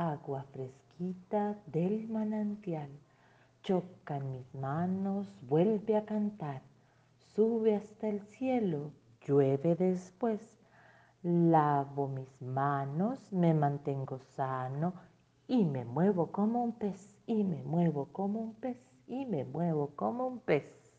agua fresquita del manantial. Chocan mis manos, vuelve a cantar, sube hasta el cielo, llueve después. Lavo mis manos, me mantengo sano y me muevo como un pez, y me muevo como un pez, y me muevo como un pez.